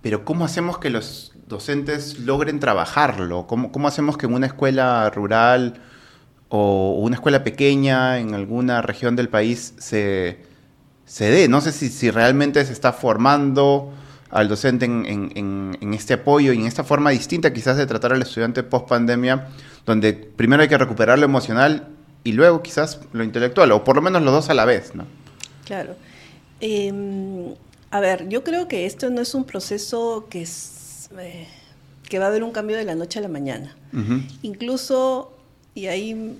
Pero ¿cómo hacemos que los docentes logren trabajarlo? ¿Cómo, cómo hacemos que en una escuela rural o una escuela pequeña en alguna región del país se, se dé? No sé si, si realmente se está formando al docente en, este apoyo y en esta forma distinta quizás de tratar al estudiante post pandemia, donde primero hay que recuperar lo emocional y luego quizás lo intelectual, o por lo menos los dos a la vez, ¿no? Claro. Em, a ver, yo creo que esto no es un proceso que, es, eh, que va a haber un cambio de la noche a la mañana. Incluso, y ahí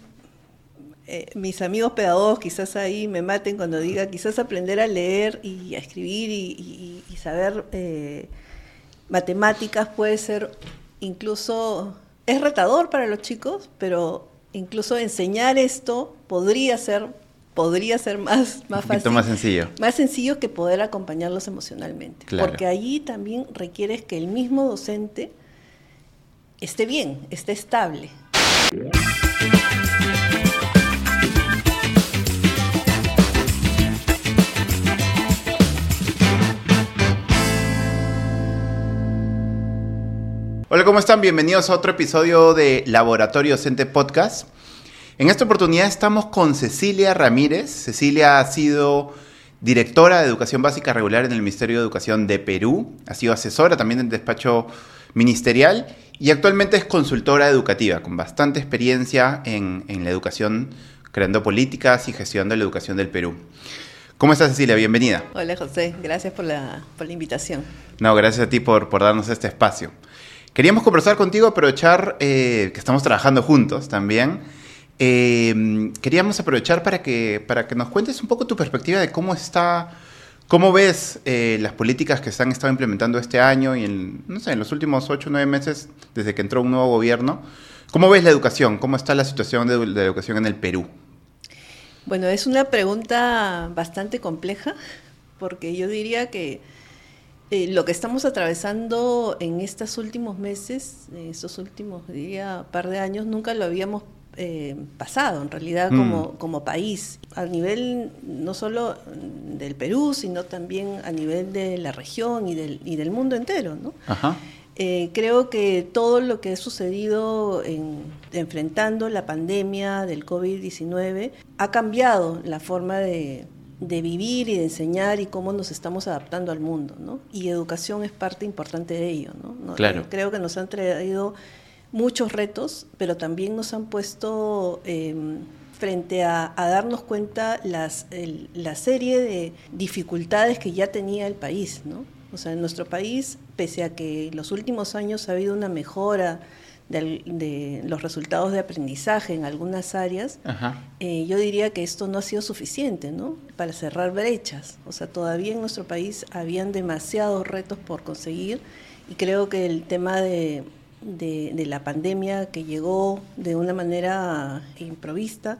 eh, mis amigos pedagogos quizás ahí me maten cuando diga, quizás aprender a leer y a escribir y, saber eh, matemáticas puede ser incluso, es retador para los chicos, pero incluso enseñar esto podría ser podría ser más, más fácil. más sencillo. Más sencillo que poder acompañarlos emocionalmente. Porque allí también requieres que el mismo docente esté bien, esté estable. Hola, ¿cómo están? Bienvenidos a otro episodio de Laboratorio Docente Podcast. En esta oportunidad estamos con Cecilia Ramírez. Cecilia ha sido directora de Educación Básica Regular en el Ministerio de Educación de Perú, ha sido asesora también en despacho ministerial y actualmente es consultora educativa con bastante experiencia en, la educación, creando políticas y gestión de la educación del Perú. ¿Cómo estás, Cecilia? Bienvenida. Hola, José. Gracias por la, invitación. No, gracias a ti por, por darnos este espacio. Queríamos conversar contigo, aprovechar eh, que estamos trabajando juntos también. Eh, queríamos aprovechar para que, para que nos cuentes un poco tu perspectiva de cómo está, cómo ves eh, las políticas que se han estado implementando este año y en, no sé, en los últimos ocho o nueve meses desde que entró un nuevo gobierno. ¿Cómo ves la educación? ¿Cómo está la situación de, educación en el Perú? Bueno, es una pregunta bastante compleja porque yo diría que eh, lo que estamos atravesando en estos últimos meses, en estos últimos, diría, par de años, nunca lo habíamos eh, pasado en realidad como, mm. como país, a nivel no solo del Perú, sino también a nivel de la región y del, y del mundo entero. ¿no? Eh, creo que todo lo que ha sucedido en, enfrentando la pandemia del COVID-19 ha cambiado la forma de, de vivir y de enseñar y cómo nos estamos adaptando al mundo, ¿no? Y educación es parte importante de ello, ¿no? Claro. Creo que nos han traído muchos retos, pero también nos han puesto em, frente a, darnos cuenta las, la serie de dificultades que ya tenía el país, ¿no? O sea, en nuestro país, pese a que en los últimos años ha habido una mejora de, los resultados de aprendizaje en algunas áreas, eh, yo diría que esto no ha sido suficiente ¿no? para cerrar brechas. O sea, todavía en nuestro país habían demasiados retos por conseguir y creo que el tema de, de, la pandemia que llegó de una manera improvista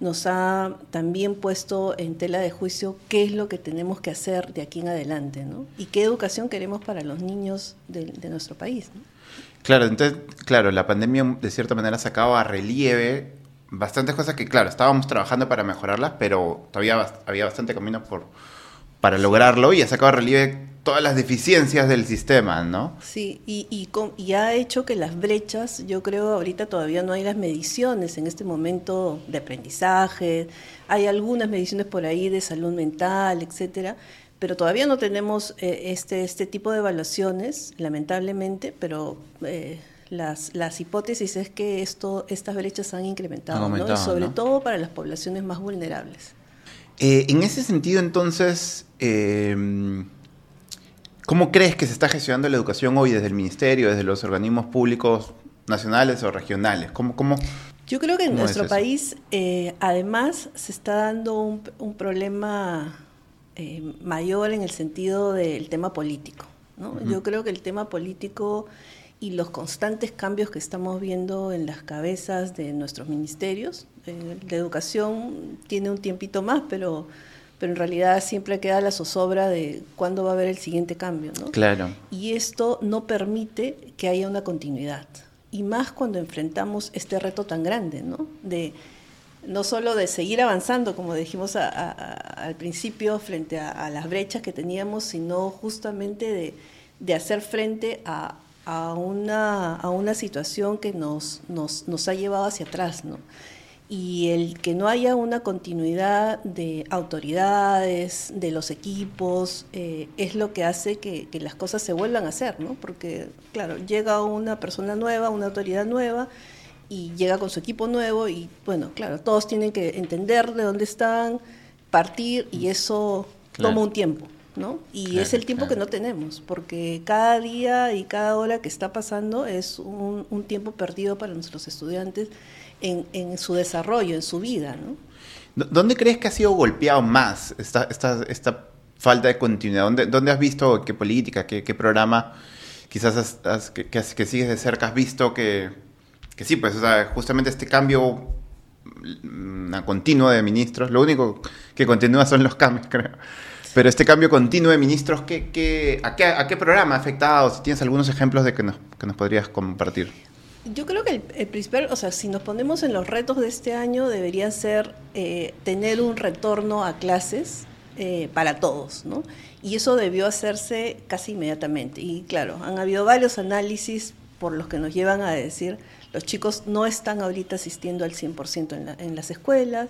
nos ha también puesto en tela de juicio qué es lo que tenemos que hacer de aquí en adelante, ¿no? Y qué educación queremos para los niños de, nuestro país. Claro, entonces, claro, la pandemia de cierta manera sacaba a relieve bastantes cosas que, claro, estábamos trabajando para mejorarlas, pero todavía había bastante camino por, para lograrlo y ha sacado a relieve todas las deficiencias del sistema, ¿no? Sí, y, y, ha hecho que las brechas, yo creo ahorita todavía no hay las mediciones en este momento de aprendizaje, hay algunas mediciones por ahí de salud mental, etcétera, pero todavía no tenemos eh, este, este tipo de evaluaciones, lamentablemente, pero eh, las, las hipótesis es que esto, estas brechas han incrementado, ¿no? sobre todo para las poblaciones más vulnerables. Eh, en ese sentido, entonces, em, ¿cómo crees que se está gestionando la educación hoy desde el Ministerio, desde los organismos públicos nacionales o regionales? ¿Cómo, cómo, Yo creo que en nuestro país, además, se está dando un, un problema eh, mayor en el sentido del tema político. Yo creo que el tema político y los constantes cambios que estamos viendo en las cabezas de nuestros ministerios, eh, la educación tiene un tiempito más, pero, pero en realidad siempre queda la zozobra de cuándo va a haber el siguiente cambio. Claro. Y esto no permite que haya una continuidad. Y más cuando enfrentamos este reto tan grande, ¿no? De no solo de seguir avanzando, como dijimos al principio, frente a, las brechas que teníamos, sino justamente de hacer frente a, una, a una situación que nos, nos, nos ha llevado hacia atrás, ¿no? Y el que no haya una continuidad de autoridades, de los equipos, eh, es lo que hace que, las cosas se vuelvan a hacer, ¿no? Porque, claro, llega una persona nueva, una autoridad nueva, y llega con su equipo nuevo, y bueno, claro, todos tienen que entender de dónde están, partir, y eso toma un tiempo. ¿no? Y es el tiempo que no tenemos, porque cada día y cada hora que está pasando es un, un tiempo perdido para nuestros estudiantes en, su desarrollo, en su vida. ¿no? ¿Dónde crees que ha sido golpeado más esta, esta, esta falta de continuidad? ¿Dónde, ¿Dónde, has visto qué política, qué, qué programa quizás que, que, sigues de cerca has visto que, que sí, pues justamente este cambio mm, continuo de ministros, lo único que continúa son los cambios, creo. Pero este cambio continuo de ministros, ¿qué, qué, a, qué, ¿a qué programa ha afectado? Si tienes algunos ejemplos de que nos, que nos podrías compartir. Yo creo que el, principal, o sea, si nos ponemos en los retos de este año, debería ser eh, tener un retorno a clases eh, para todos, ¿no? Y eso debió hacerse casi inmediatamente. Y claro, han habido varios análisis por los que nos llevan a decir, los chicos no están ahorita asistiendo al 100% en, en las escuelas,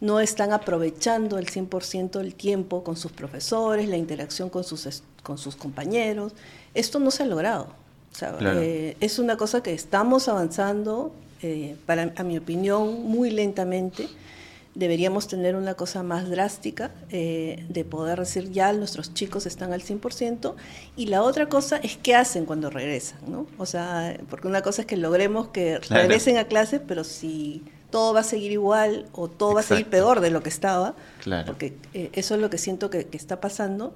no están aprovechando el 100% el tiempo con sus profesores, la interacción con sus, con sus compañeros. Esto no se ha logrado. Eh, es una cosa que estamos avanzando, eh, para, a mi opinión, muy lentamente. Deberíamos tener una cosa más drástica eh, de poder decir ya nuestros chicos están al 100%. Y la otra cosa es qué hacen cuando regresan, ¿no? O sea, porque una cosa es que logremos que regresen a clase, pero si todo va a seguir igual o todo va a seguir peor de lo que estaba, porque eso es lo que siento que, que está pasando.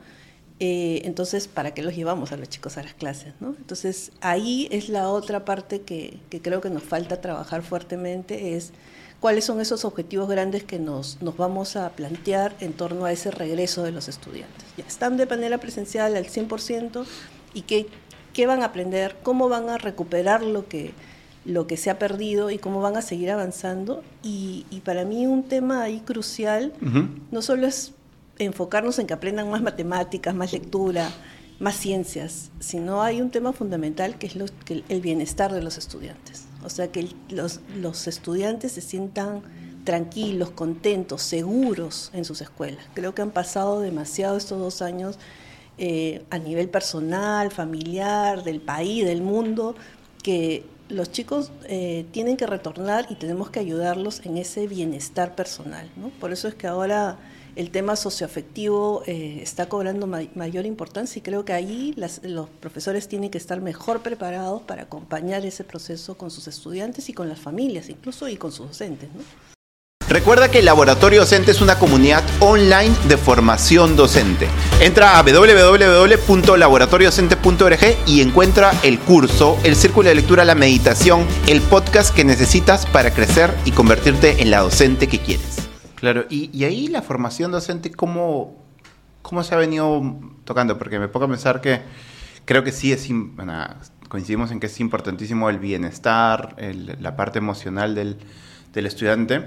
Eh, entonces, ¿para qué los llevamos a los chicos a las clases? ¿no? Entonces, ahí es la otra parte que, creo que nos falta trabajar fuertemente, es cuáles son esos objetivos grandes que nos, nos vamos a plantear en torno a ese regreso de los estudiantes. Ya están de manera presencial al 100% y qué, qué van a aprender, cómo van a recuperar lo que, lo que se ha perdido y cómo van a seguir avanzando. Y, para mí un tema ahí crucial no solo es enfocarnos en que aprendan más matemáticas, más lectura, más ciencias, sino hay un tema fundamental que es el bienestar de los estudiantes. O sea, que los, los estudiantes se sientan tranquilos, contentos, seguros en sus escuelas. Creo que han pasado demasiado estos dos años eh, a nivel personal, familiar, del país, del mundo, que los chicos eh, tienen que retornar y tenemos que ayudarlos en ese bienestar personal. ¿no? Por eso es que ahora el tema socioafectivo eh, está cobrando mayor importancia y creo que ahí los profesores tienen que estar mejor preparados para acompañar ese proceso con sus estudiantes y con las familias, incluso y con sus docentes. Recuerda que el Laboratorio Docente es una comunidad online de formación docente. Entra a www.laboratoriodocente.org y encuentra el curso, el círculo de lectura, la meditación, el podcast que necesitas para crecer y convertirte en la docente que quieres. Claro, y, ahí la formación docente, ¿cómo, ¿cómo se ha venido tocando? Porque me pongo a pensar que creo que sí es, coincidimos en que es importantísimo el bienestar, la parte emocional del, estudiante,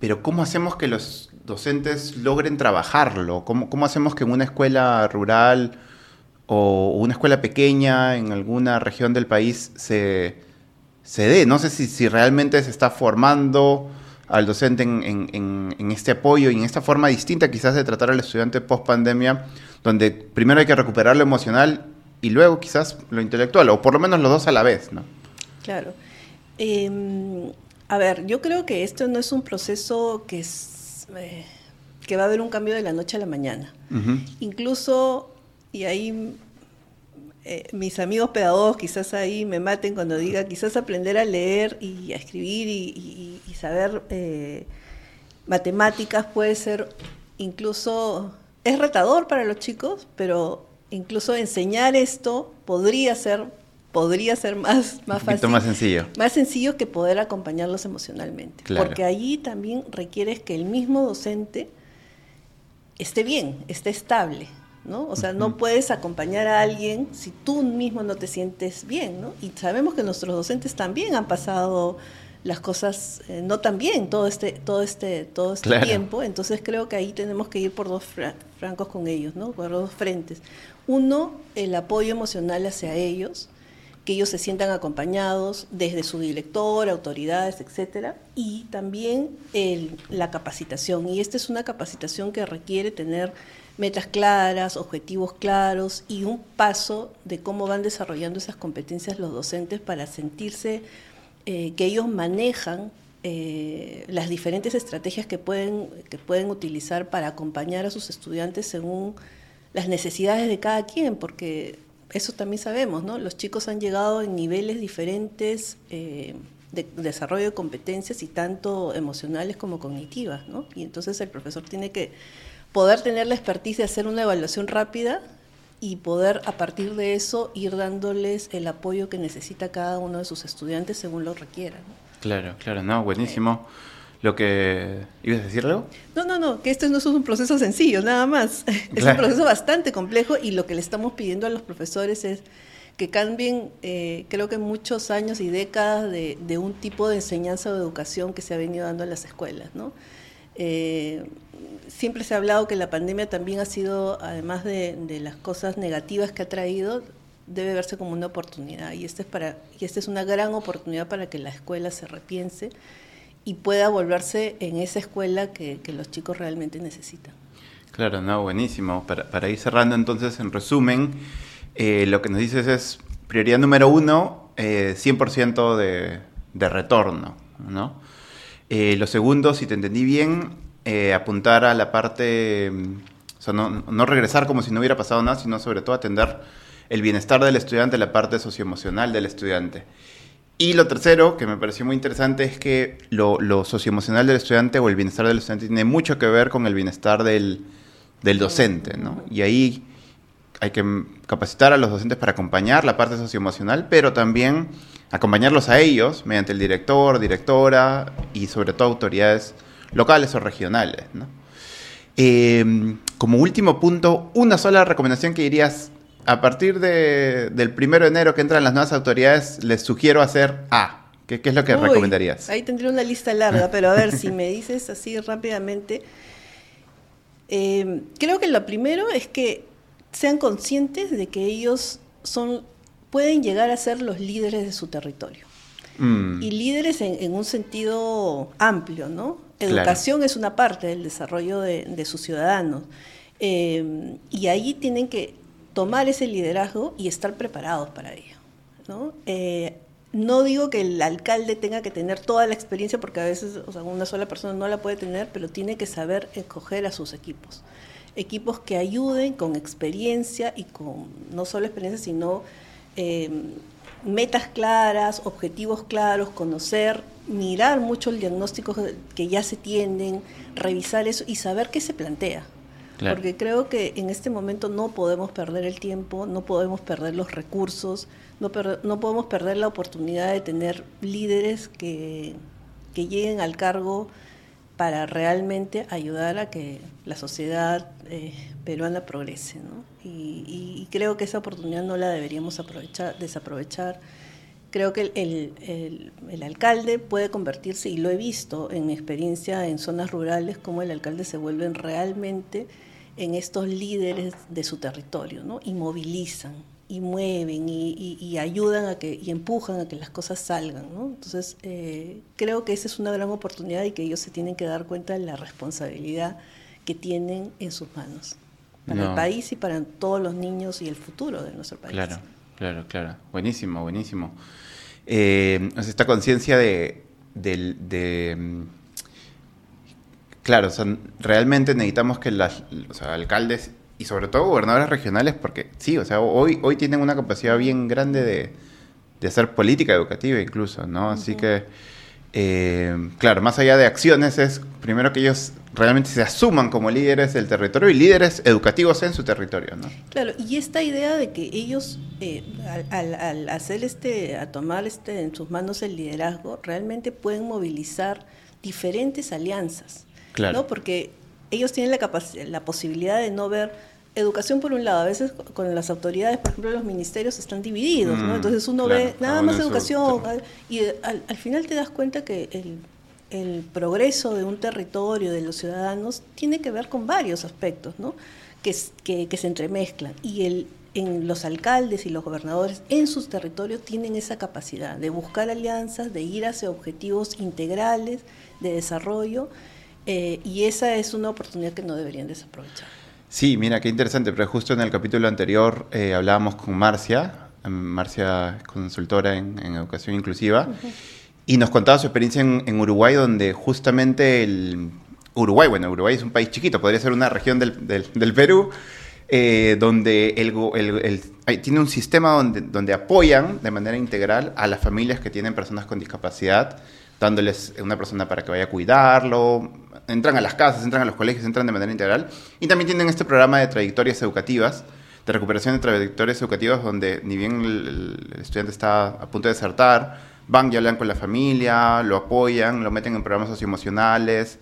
pero ¿cómo hacemos que los docentes logren trabajarlo? ¿Cómo, cómo hacemos que en una escuela rural o una escuela pequeña en alguna región del país se, se dé? No sé si, si realmente se está formando al docente en, este apoyo y en esta forma distinta quizás de tratar al estudiante post pandemia, donde primero hay que recuperar lo emocional y luego quizás lo intelectual, o por lo menos los dos a la vez, ¿no? Claro. Em, a ver, yo creo que esto no es un proceso que, es, eh, que va a haber un cambio de la noche a la mañana. Incluso, y ahí eh, mis amigos pedagogos quizás ahí me maten cuando diga, quizás aprender a leer y a escribir y, saber eh, matemáticas puede ser incluso, es retador para los chicos, pero incluso enseñar esto podría ser podría ser más, más fácil. más sencillo. Más sencillo que poder acompañarlos emocionalmente. Porque allí también requieres que el mismo docente esté bien, esté estable. ¿No? O sea, no puedes acompañar a alguien si tú mismo no te sientes bien, ¿no? Y sabemos que nuestros docentes también han pasado las cosas eh, no tan bien todo este todo este todo este tiempo entonces creo que ahí tenemos que ir por dos francos con ellos no por dos frentes uno el apoyo emocional hacia ellos que ellos se sientan acompañados desde su director, autoridades, etcétera, y también el, la capacitación. Y esta es una capacitación que requiere tener metas claras, objetivos claros y un paso de cómo van desarrollando esas competencias los docentes para sentirse eh, que ellos manejan eh, las diferentes estrategias que pueden, que pueden utilizar para acompañar a sus estudiantes según las necesidades de cada quien, porque eso también sabemos, ¿no? Los chicos han llegado en niveles diferentes eh, de desarrollo de competencias y tanto emocionales como cognitivas, ¿no? Y entonces el profesor tiene que poder tener la expertise de hacer una evaluación rápida y poder a partir de eso ir dándoles el apoyo que necesita cada uno de sus estudiantes según lo requieran. Claro, claro, no, buenísimo lo que... ¿Ibas a decir algo? No, no, no, que esto no es un proceso sencillo, nada más. Es un proceso bastante complejo y lo que le estamos pidiendo a los profesores es que cambien, eh, creo que muchos años y décadas de, un tipo de enseñanza o de educación que se ha venido dando en las escuelas, ¿no? Eh, siempre se ha hablado que la pandemia también ha sido, además de, de, las cosas negativas que ha traído, debe verse como una oportunidad. Y esta es, para, y esta es una gran oportunidad para que la escuela se repiense y pueda volverse en esa escuela que, los chicos realmente necesitan. Claro, no, buenísimo. Para, ir cerrando entonces, en resumen, eh, lo que nos dices es prioridad número uno, 100% eh, de, retorno, ¿no? Eh, lo segundo, si te entendí bien, apuntar a la parte, o sea, no, no, regresar como si no hubiera pasado nada, sino sobre todo atender el bienestar del estudiante, la parte socioemocional del estudiante. Y lo tercero, que me pareció muy interesante, es que lo, socioemocional del estudiante o el bienestar del estudiante tiene mucho que ver con el bienestar del, docente, ¿no? Y ahí hay que capacitar a los docentes para acompañar la parte socioemocional, pero también acompañarlos a ellos mediante el director, directora y sobre todo autoridades locales o regionales, ¿no? Em, como último punto, una sola recomendación que dirías, a partir de, del primero de enero que entran las nuevas autoridades, les sugiero hacer A. ¿Qué, es lo que recomendarías? Ahí tendría una lista larga, pero a ver si me dices así rápidamente. Eh, creo que lo primero es que sean conscientes de que ellos son, pueden llegar a ser los líderes de su territorio. Mm. Y líderes en, un sentido amplio, ¿no? Educación es una parte del desarrollo de, sus ciudadanos. Eh, y ahí tienen que tomar ese liderazgo y estar preparados para ello. ¿no? Eh, no digo que el alcalde tenga que tener toda la experiencia, porque a veces o sea, una sola persona no la puede tener, pero tiene que saber escoger a sus equipos. Equipos que ayuden con experiencia y con no solo experiencia, sino eh, metas claras, objetivos claros, conocer, mirar mucho el diagnóstico que ya se tienen, revisar eso y saber qué se plantea. Porque creo que en este momento no podemos perder el tiempo, no podemos perder los recursos, no, no podemos perder la oportunidad de tener líderes que, que lleguen al cargo para realmente ayudar a que la sociedad eh, peruana progrese. ¿no? Y, creo que esa oportunidad no la deberíamos aprovechar, desaprovechar. Creo que el, alcalde puede convertirse, y lo he visto en mi experiencia en zonas rurales, como el alcalde se vuelve realmente en estos líderes de su territorio. Y movilizan, y mueven, y, ayudan a que, y empujan a que las cosas salgan, ¿no? Entonces, eh, creo que esa es una gran oportunidad y que ellos se tienen que dar cuenta de la responsabilidad que tienen en sus manos, para el país y para todos los niños y el futuro de nuestro país. Claro, claro, claro. Buenísimo, buenísimo. Eh, esta conciencia de, de mm, Claro, realmente necesitamos que las alcaldes y sobre todo gobernadores regionales, porque sí, o sea, hoy, hoy tienen una capacidad bien grande de, hacer política educativa incluso, ¿no? Así que, eh, claro, más allá de acciones es primero que ellos realmente se asuman como líderes del territorio y líderes educativos en su territorio, ¿no? Claro, y esta idea de que ellos, eh, al, al, hacer este, a tomar este en sus manos el liderazgo, realmente pueden movilizar diferentes alianzas. ¿no? Porque ellos tienen la, la posibilidad de no ver educación por un lado, a veces con las autoridades, por ejemplo, los ministerios están divididos, ¿no? Mm, Entonces uno ve nada más educación y al, final te das cuenta que el, el, progreso de un territorio, de los ciudadanos, tiene que ver con varios aspectos, ¿no? Que, que, que se entremezclan. Y el, en los alcaldes y los gobernadores en sus territorios tienen esa capacidad de buscar alianzas, de ir hacia objetivos integrales de desarrollo, eh, y esa es una oportunidad que no deberían desaprovechar. Sí, mira, qué interesante, pero justo en el capítulo anterior eh, hablábamos con Marcia, em, Marcia es consultora en, educación inclusiva, y nos contaba su experiencia en, Uruguay, donde justamente el Uruguay, bueno, Uruguay es un país chiquito, podría ser una región del, del, Perú, eh, donde el, el, tiene un sistema donde, donde apoyan de manera integral a las familias que tienen personas con discapacidad, dándoles una persona para que vaya a cuidarlo, entran a las casas, entran a los colegios, entran de manera integral. Y también tienen este programa de trayectorias educativas, de recuperación de trayectorias educativas, donde ni bien el, estudiante está a punto de desertar, van y hablan con la familia, lo apoyan, lo meten en programas socioemocionales.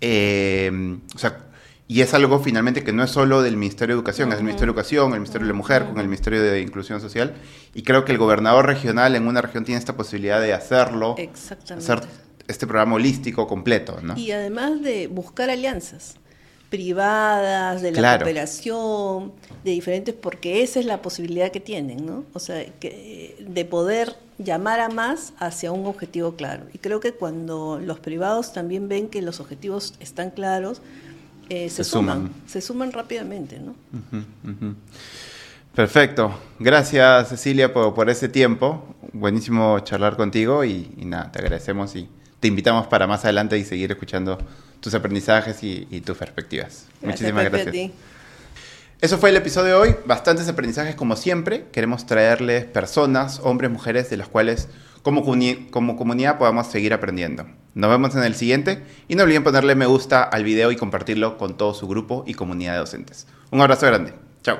Eh, o sea, y es algo finalmente que no es solo del Ministerio de Educación, es el Ministerio de Educación, el Ministerio de la Mujer, con el Ministerio de Inclusión Social. Y creo que el gobernador regional en una región tiene esta posibilidad de hacerlo. Exactamente este programa holístico completo, ¿no? Y además de buscar alianzas privadas, de la cooperación, de diferentes, porque esa es la posibilidad que tienen, ¿no? O sea, que, de poder llamar a más hacia un objetivo claro. Y creo que cuando los privados también ven que los objetivos están claros, eh, se, suman, se suman rápidamente, ¿no? Perfecto. Gracias, Cecilia, por, por ese tiempo. Buenísimo charlar contigo y, y nada, te agradecemos y te invitamos para más adelante y seguir escuchando tus aprendizajes y, tus perspectivas. Muchísimas gracias. Eso fue el episodio de hoy. Bastantes aprendizajes como siempre. Queremos traerles personas, hombres, mujeres, de las cuales como, comunidad podamos seguir aprendiendo. Nos vemos en el siguiente y no olviden ponerle me gusta al video y compartirlo con todo su grupo y comunidad de docentes. Un abrazo grande. Chao.